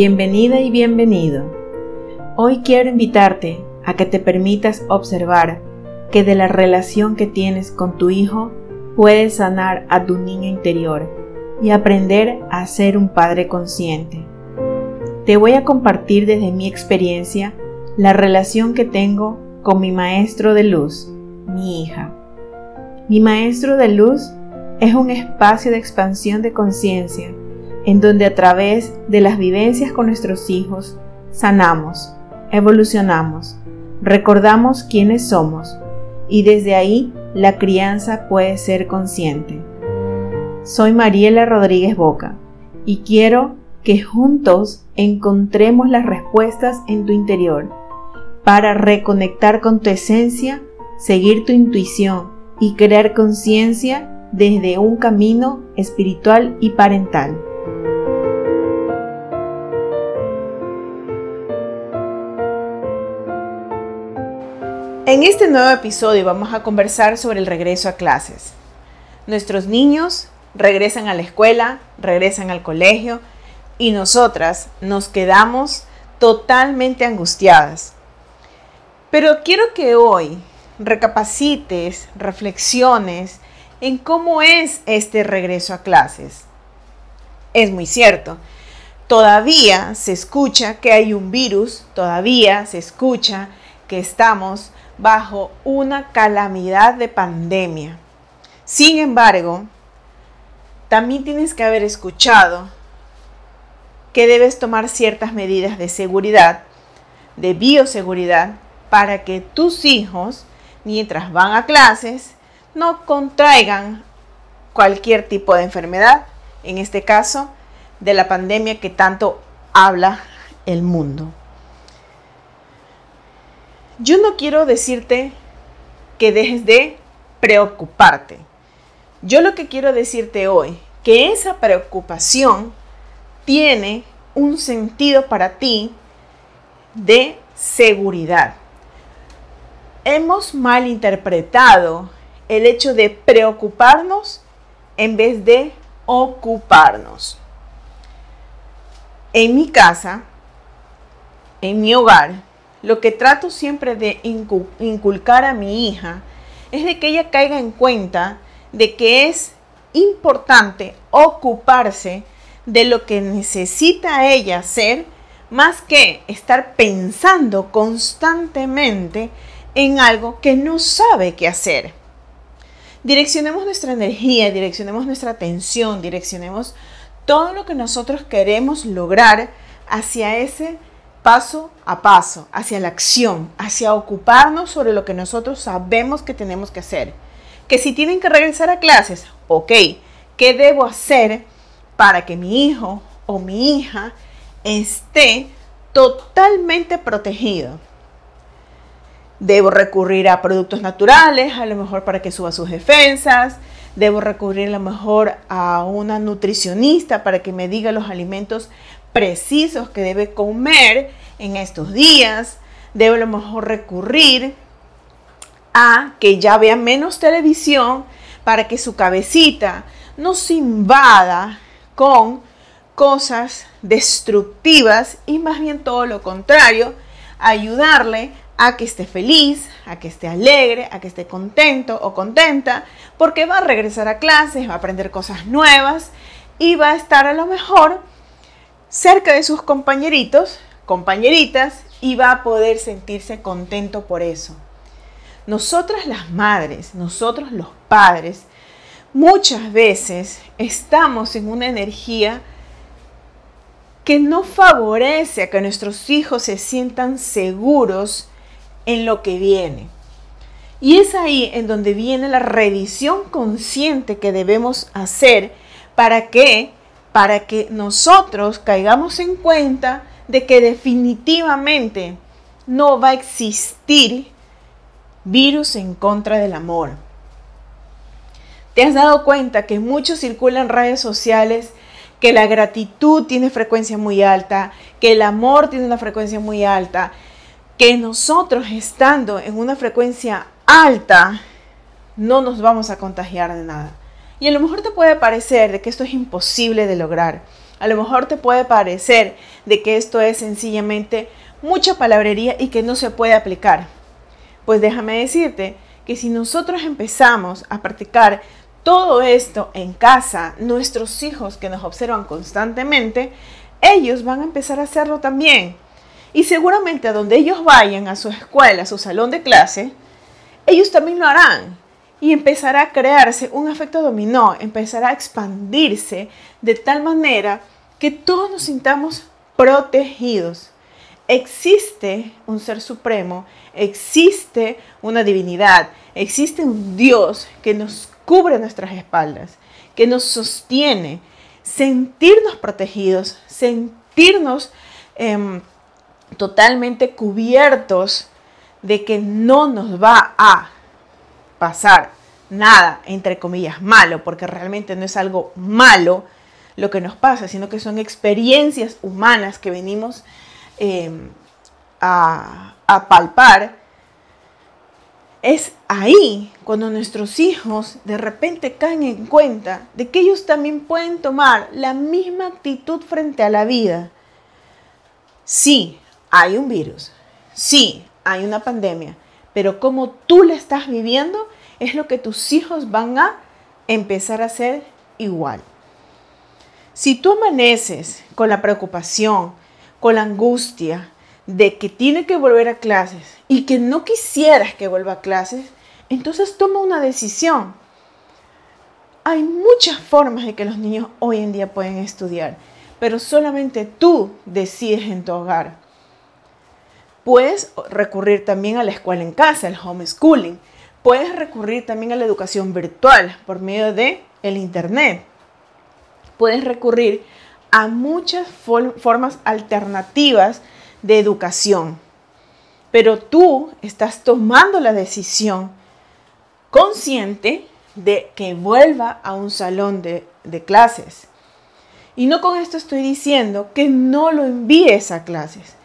Bienvenida y bienvenido. Hoy quiero invitarte a que te permitas observar que de la relación que tienes con tu hijo puedes sanar a tu niño interior y aprender a ser un padre consciente. Te voy a compartir desde mi experiencia la relación que tengo con mi maestro de luz, mi hija. Mi maestro de luz es un espacio de expansión de conciencia en donde a través de las vivencias con nuestros hijos sanamos, evolucionamos, recordamos quiénes somos y desde ahí la crianza puede ser consciente. Soy Mariela Rodríguez Boca y quiero que juntos encontremos las respuestas en tu interior para reconectar con tu esencia, seguir tu intuición y crear conciencia desde un camino espiritual y parental. En este nuevo episodio vamos a conversar sobre el regreso a clases. Nuestros niños regresan a la escuela, regresan al colegio y nosotras nos quedamos totalmente angustiadas. Pero quiero que hoy recapacites, reflexiones en cómo es este regreso a clases. Es muy cierto, todavía se escucha que hay un virus, todavía se escucha que estamos bajo una calamidad de pandemia. Sin embargo, también tienes que haber escuchado que debes tomar ciertas medidas de seguridad, de bioseguridad, para que tus hijos, mientras van a clases, no contraigan cualquier tipo de enfermedad, en este caso, de la pandemia que tanto habla el mundo. Yo no quiero decirte que dejes de preocuparte. Yo lo que quiero decirte hoy, que esa preocupación tiene un sentido para ti de seguridad. Hemos malinterpretado el hecho de preocuparnos en vez de ocuparnos. En mi casa, en mi hogar, lo que trato siempre de inculcar a mi hija es de que ella caiga en cuenta de que es importante ocuparse de lo que necesita ella hacer más que estar pensando constantemente en algo que no sabe qué hacer. Direccionemos nuestra energía, direccionemos nuestra atención, direccionemos todo lo que nosotros queremos lograr hacia ese paso a paso, hacia la acción, hacia ocuparnos sobre lo que nosotros sabemos que tenemos que hacer. Que si tienen que regresar a clases, ok, ¿qué debo hacer para que mi hijo o mi hija esté totalmente protegido? Debo recurrir a productos naturales, a lo mejor para que suba sus defensas. Debo recurrir a lo mejor a una nutricionista para que me diga los alimentos precisos que debe comer en estos días. Debe a lo mejor recurrir a que ya vea menos televisión para que su cabecita no se invada con cosas destructivas y más bien todo lo contrario, ayudarle a que esté feliz, a que esté alegre, a que esté contento o contenta, porque va a regresar a clases, va a aprender cosas nuevas y va a estar a lo mejor cerca de sus compañeritos, compañeritas, y va a poder sentirse contento por eso. Nosotras las madres, nosotros los padres, muchas veces estamos en una energía que no favorece a que nuestros hijos se sientan seguros en lo que viene. Y es ahí en donde viene la revisión consciente que debemos hacer para que para que nosotros caigamos en cuenta de que definitivamente no va a existir virus en contra del amor. ¿Te has dado cuenta que muchos circulan en redes sociales que la gratitud tiene frecuencia muy alta, que el amor tiene una frecuencia muy alta, que nosotros estando en una frecuencia alta no nos vamos a contagiar de nada? Y a lo mejor te puede parecer de que esto es imposible de lograr. A lo mejor te puede parecer de que esto es sencillamente mucha palabrería y que no se puede aplicar. Pues déjame decirte que si nosotros empezamos a practicar todo esto en casa, nuestros hijos que nos observan constantemente, ellos van a empezar a hacerlo también. Y seguramente a donde ellos vayan, a su escuela, a su salón de clase, ellos también lo harán. Y empezará a crearse un efecto dominó, empezará a expandirse de tal manera que todos nos sintamos protegidos. Existe un ser supremo, existe una divinidad, existe un Dios que nos cubre nuestras espaldas, que nos sostiene. Sentirnos protegidos, sentirnos em, totalmente cubiertos de que no nos va a pasar nada, entre comillas, malo, porque realmente no es algo malo lo que nos pasa, sino que son experiencias humanas que venimos em, a, a palpar. Es ahí cuando nuestros hijos de repente caen en cuenta de que ellos también pueden tomar la misma actitud frente a la vida. Sí, hay un virus, sí, hay una pandemia, pero como tú la estás viviendo es lo que tus hijos van a empezar a hacer igual. Si tú amaneces con la preocupación, con la angustia de que tiene que volver a clases y que no quisieras que vuelva a clases, entonces toma una decisión. Hay muchas formas de que los niños hoy en día pueden estudiar, pero solamente tú decides en tu hogar. Puedes recurrir también a la escuela en casa, el homeschooling. Puedes recurrir también a la educación virtual por medio de el internet. Puedes recurrir a muchas formas alternativas de educación. Pero tú estás tomando la decisión consciente de que vuelva a un salón de, de clases. Y no con esto estoy diciendo que no lo envíes a clases.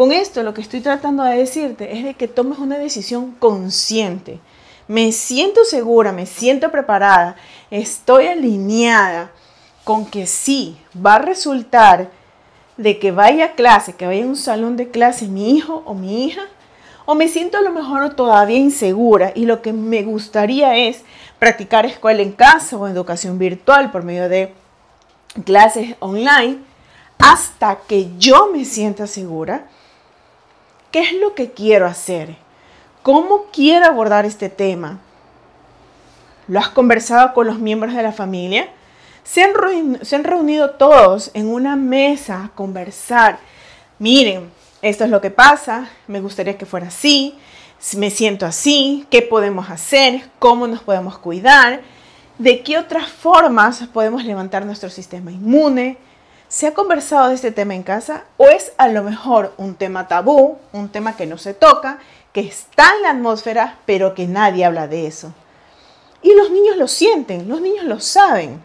Con esto lo que estoy tratando de decirte es de que tomes una decisión consciente. Me siento segura, me siento preparada, estoy alineada con que sí va a resultar de que vaya a clase, que vaya a un salón de clase mi hijo o mi hija, o me siento a lo mejor todavía insegura y lo que me gustaría es practicar escuela en casa o educación virtual por medio de clases online hasta que yo me sienta segura ¿Qué es lo que quiero hacer? ¿Cómo quiero abordar este tema? ¿Lo has conversado con los miembros de la familia? Se han, reunido todos en una mesa a conversar. Miren, esto es lo que pasa, me gustaría que fuera así, me siento así, qué podemos hacer, cómo nos podemos cuidar, de qué otras formas podemos levantar nuestro sistema inmune, ¿Se ha conversado de este tema en casa o es a lo mejor un tema tabú, un tema que no se toca, que está en la atmósfera, pero que nadie habla de eso? Y los niños lo sienten, los niños lo saben.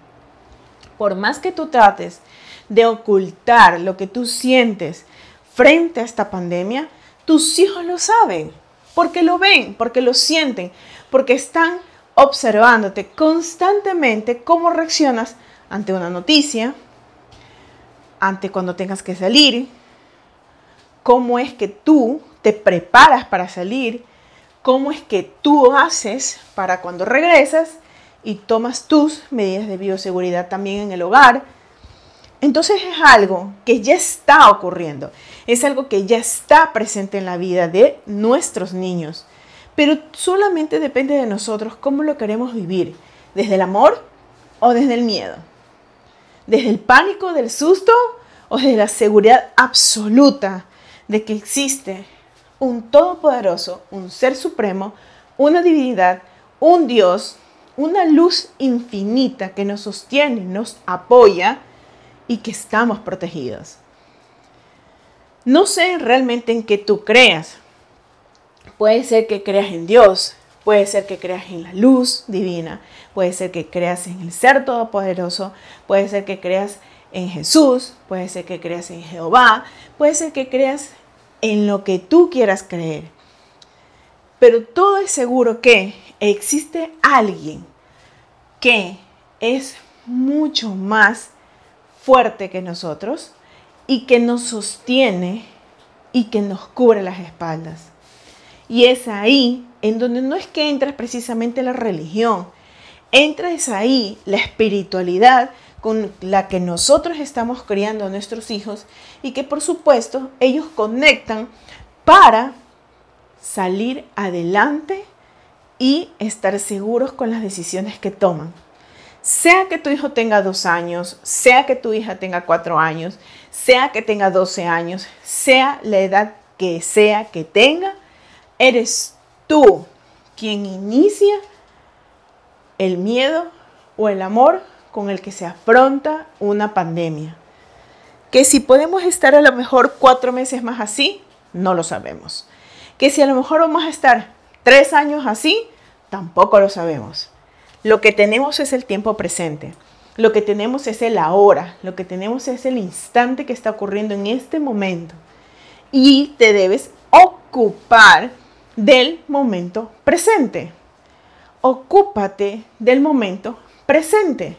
Por más que tú trates de ocultar lo que tú sientes frente a esta pandemia, tus hijos lo saben, porque lo ven, porque lo sienten, porque están observándote constantemente cómo reaccionas ante una noticia, ante cuando tengas que salir, cómo es que tú te preparas para salir, cómo es que tú haces para cuando regresas y tomas tus medidas de bioseguridad también en el hogar. Entonces es algo que ya está ocurriendo, es algo que ya está presente en la vida de nuestros niños, pero solamente depende de nosotros cómo lo queremos vivir, desde el amor o desde el miedo desde el pánico del susto o desde la seguridad absoluta de que existe un todopoderoso, un ser supremo, una divinidad, un Dios, una luz infinita que nos sostiene, nos apoya y que estamos protegidos. No sé realmente en qué tú creas. Puede ser que creas en Dios, Puede ser que creas en la luz divina, puede ser que creas en el ser todopoderoso, puede ser que creas en Jesús, puede ser que creas en Jehová, puede ser que creas en lo que tú quieras creer. Pero todo es seguro que existe alguien que es mucho más fuerte que nosotros y que nos sostiene y que nos cubre las espaldas. Y es ahí en donde no es que entra precisamente la religión, entra es ahí la espiritualidad con la que nosotros estamos criando a nuestros hijos y que por supuesto ellos conectan para salir adelante y estar seguros con las decisiones que toman. Sea que tu hijo tenga dos años, sea que tu hija tenga cuatro años, sea que tenga doce años, sea la edad que sea que tenga, eres tú quien inicia el miedo o el amor con el que se afronta una pandemia. Que si podemos estar a lo mejor cuatro meses más así, no lo sabemos. Que si a lo mejor vamos a estar tres años así, tampoco lo sabemos. Lo que tenemos es el tiempo presente. Lo que tenemos es el ahora. Lo que tenemos es el instante que está ocurriendo en este momento. Y te debes ocupar del momento presente. Ocúpate del momento presente.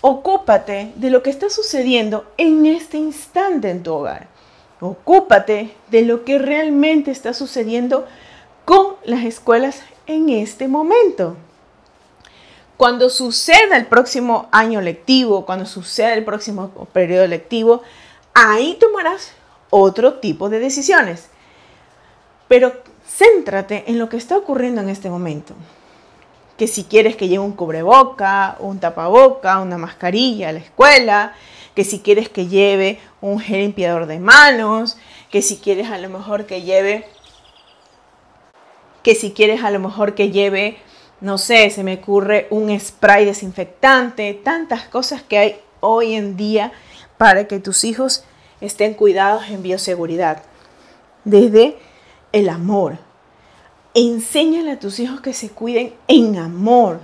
Ocúpate de lo que está sucediendo en este instante en tu hogar. Ocúpate de lo que realmente está sucediendo con las escuelas en este momento. Cuando suceda el próximo año lectivo, cuando suceda el próximo periodo lectivo, ahí tomarás otro tipo de decisiones. Pero céntrate en lo que está ocurriendo en este momento. Que si quieres que lleve un cubreboca, un tapaboca, una mascarilla a la escuela, que si quieres que lleve un gel limpiador de manos, que si quieres a lo mejor que lleve, que si quieres a lo mejor que lleve, no sé, se me ocurre un spray desinfectante, tantas cosas que hay hoy en día para que tus hijos estén cuidados en bioseguridad. Desde el amor. Enséñale a tus hijos que se cuiden en amor,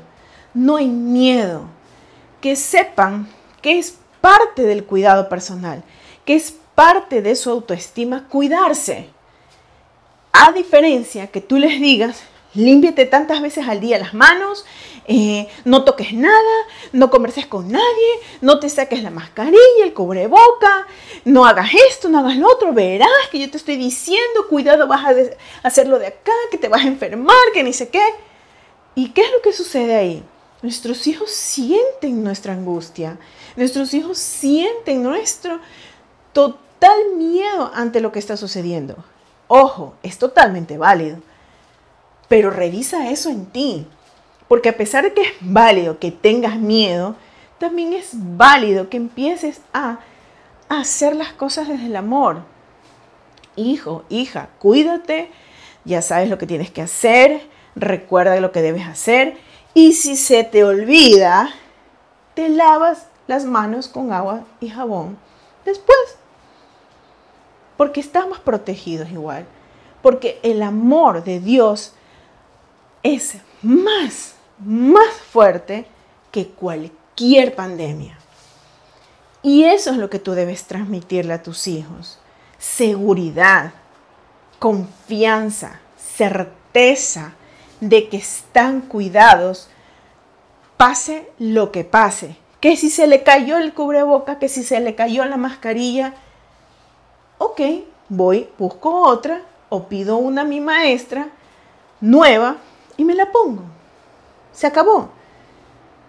no en miedo. Que sepan que es parte del cuidado personal, que es parte de su autoestima cuidarse. A diferencia que tú les digas, límpiate tantas veces al día las manos, eh, no toques nada, no converses con nadie, no te saques la mascarilla, el cubreboca, no hagas esto, no hagas lo otro, verás que yo te estoy diciendo, cuidado, vas a hacerlo de acá, que te vas a enfermar, que ni sé qué. ¿Y qué es lo que sucede ahí? Nuestros hijos sienten nuestra angustia, nuestros hijos sienten nuestro total miedo ante lo que está sucediendo. Ojo, es totalmente válido, pero revisa eso en ti. Porque a pesar de que es válido que tengas miedo, también es válido que empieces a hacer las cosas desde el amor. Hijo, hija, cuídate, ya sabes lo que tienes que hacer, recuerda lo que debes hacer y si se te olvida, te lavas las manos con agua y jabón después. Porque estamos protegidos igual. Porque el amor de Dios es más más fuerte que cualquier pandemia. Y eso es lo que tú debes transmitirle a tus hijos. Seguridad, confianza, certeza de que están cuidados, pase lo que pase. Que si se le cayó el cubreboca, que si se le cayó la mascarilla, ok, voy, busco otra o pido una a mi maestra nueva y me la pongo se acabó.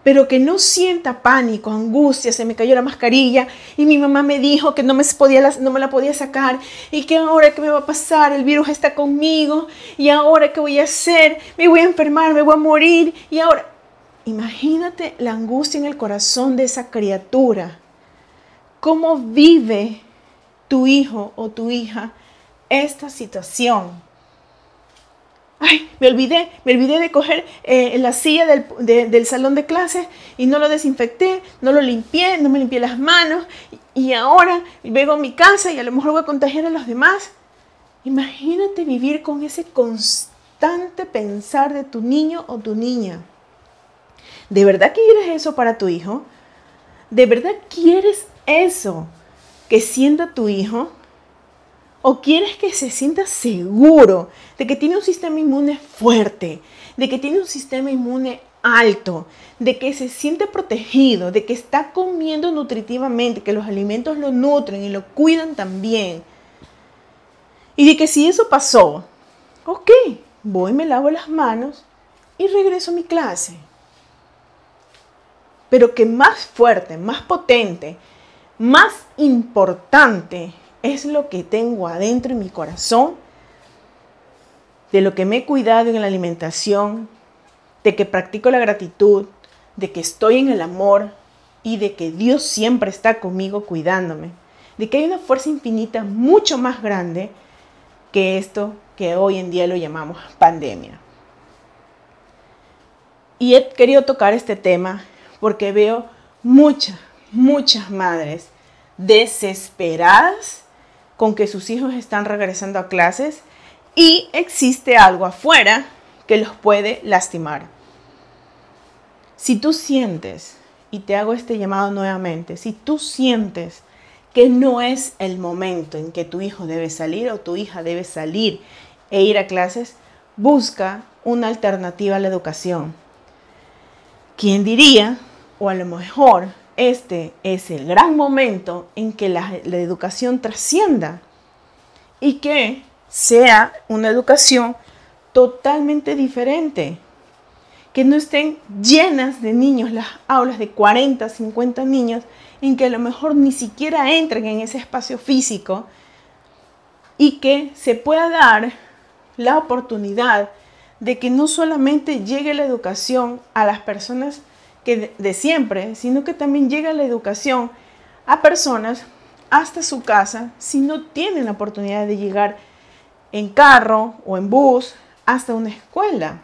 Pero que no sienta pánico, angustia, se me cayó la mascarilla y mi mamá me dijo que no me, podía, no me la podía sacar y que ahora qué me va a pasar, el virus está conmigo y ahora qué voy a hacer, me voy a enfermar, me voy a morir y ahora... Imagínate la angustia en el corazón de esa criatura. ¿Cómo vive tu hijo o tu hija esta situación? Ay, me olvidé, me olvidé de coger eh, la silla del, salón de clases y no lo desinfecté, no lo limpié, no me limpié las manos y, ahora vengo a mi casa y a lo mejor voy a contagiar a los demás. Imagínate vivir con ese constante pensar de tu niño o tu niña. ¿De verdad quieres eso para tu hijo? ¿De verdad quieres eso que sienta tu hijo? ¿O quieres que se sienta seguro de que tiene un sistema inmune fuerte, de que tiene un sistema inmune alto, de que se siente protegido, de que está comiendo nutritivamente, que los alimentos lo nutren y lo cuidan también. Y de que si eso pasó, ok, voy, me lavo las manos y regreso a mi clase. Pero que más fuerte, más potente, más importante es lo que tengo adentro en mi corazón, de lo que me he cuidado en la alimentación, de que practico la gratitud, de que estoy en el amor y de que Dios siempre está conmigo cuidándome, de que hay una fuerza infinita mucho más grande que esto que hoy en día lo llamamos pandemia. Y he querido tocar este tema porque veo muchas, muchas madres desesperadas con que sus hijos están regresando a clases y existe algo afuera que los puede lastimar. Si tú sientes, y te hago este llamado nuevamente, si tú sientes que no es el momento en que tu hijo debe salir o tu hija debe salir e ir a clases, busca una alternativa a la educación. ¿Quién diría? O a lo mejor este es el gran momento en que la, educación trascienda y que sea una educación totalmente diferente. Que no estén llenas de niños las aulas de 40, 50 niños, en que a lo mejor ni siquiera entren en ese espacio físico y que se pueda dar la oportunidad de que no solamente llegue la educación a las personas que de, siempre, sino que también llegue la educación a personas hasta su casa si no tienen la oportunidad de llegar en carro o en bus hasta una escuela.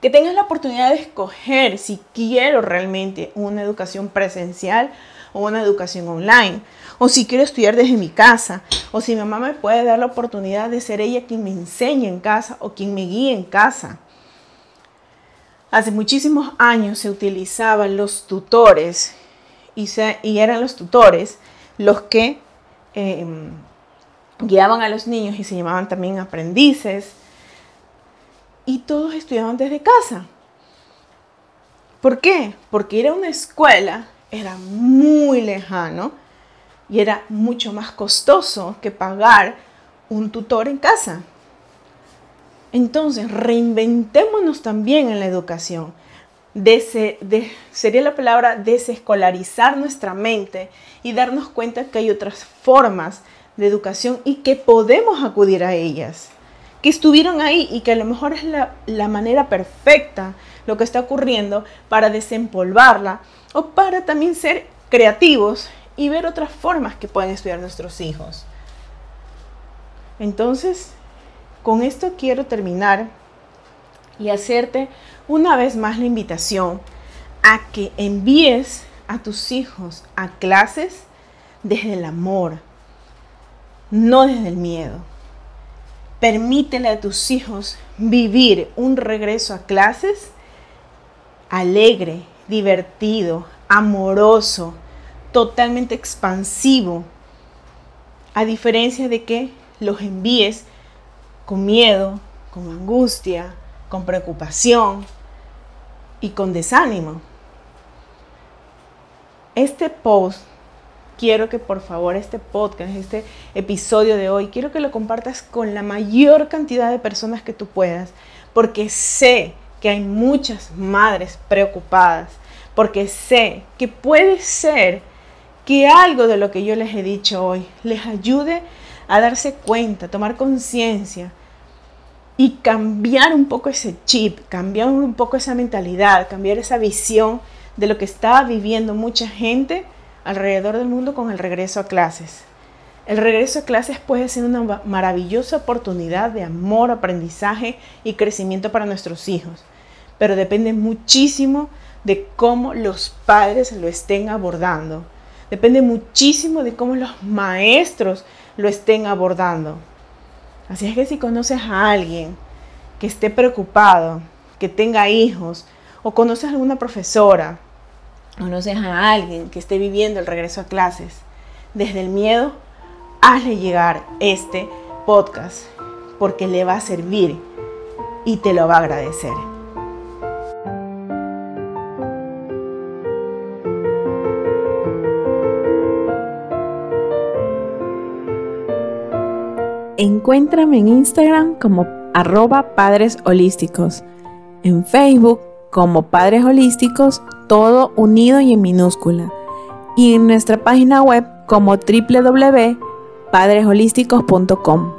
Que tengas la oportunidad de escoger si quiero realmente una educación presencial o una educación online. O si quiero estudiar desde mi casa. O si mi mamá me puede dar la oportunidad de ser ella quien me enseñe en casa o quien me guíe en casa. Hace muchísimos años se utilizaban los tutores y, y eran los tutores los que em, guiaban a los niños y se llamaban también aprendices y todos estudiaban desde casa. ¿Por qué? Porque ir a una escuela era muy lejano y era mucho más costoso que pagar un tutor en casa. Entonces, reinventémonos también en la educación. sería la palabra desescolarizar nuestra mente y darnos cuenta que hay otras formas de educación y que podemos acudir a ellas, que estuvieron ahí y que a lo mejor es la, la manera perfecta lo que está ocurriendo para desempolvarla o para también ser creativos y ver otras formas que pueden estudiar nuestros hijos. Entonces, con esto quiero terminar y hacerte una vez más la invitación a que envíes a tus hijos a clases desde el amor, no desde el miedo. Permítele a tus hijos vivir un regreso a clases alegre, divertido, amoroso, totalmente expansivo, a diferencia de que los envíes con miedo, con angustia, con preocupación y con desánimo. Este post quiero que por favor este podcast, este episodio de hoy, quiero que lo compartas con la mayor cantidad de personas que tú puedas, porque sé que hay muchas madres preocupadas, porque sé que puede ser que algo de lo que yo les he dicho hoy les ayude a darse cuenta, tomar conciencia y cambiar un poco ese chip, cambiar un poco esa mentalidad, cambiar esa visión de lo que está viviendo mucha gente alrededor del mundo con el regreso a clases. El regreso a clases puede ser una maravillosa oportunidad de amor, aprendizaje y crecimiento para nuestros hijos, pero depende muchísimo de cómo los padres lo estén abordando. Depende muchísimo de cómo los maestros lo estén abordando. Así es que si conoces a alguien que esté preocupado, que tenga hijos, o conoces a alguna profesora, conoces a alguien que esté viviendo el regreso a clases desde el miedo, hazle llegar este podcast porque le va a servir y te lo va a agradecer. Encuéntrame en Instagram como arroba padres holísticos, en Facebook como padres holísticos, todo unido y en minúscula, y en nuestra página web como www.padresholísticos.com.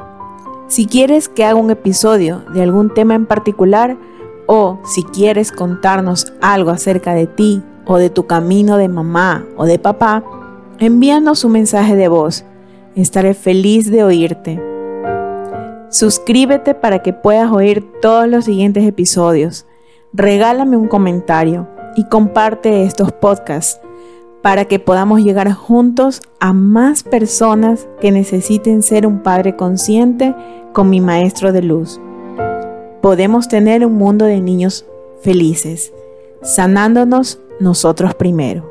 Si quieres que haga un episodio de algún tema en particular, o si quieres contarnos algo acerca de ti o de tu camino de mamá o de papá, envíanos un mensaje de voz. Estaré feliz de oírte. Suscríbete para que puedas oír todos los siguientes episodios. Regálame un comentario y comparte estos podcasts para que podamos llegar juntos a más personas que necesiten ser un padre consciente con mi maestro de luz. Podemos tener un mundo de niños felices, sanándonos nosotros primero.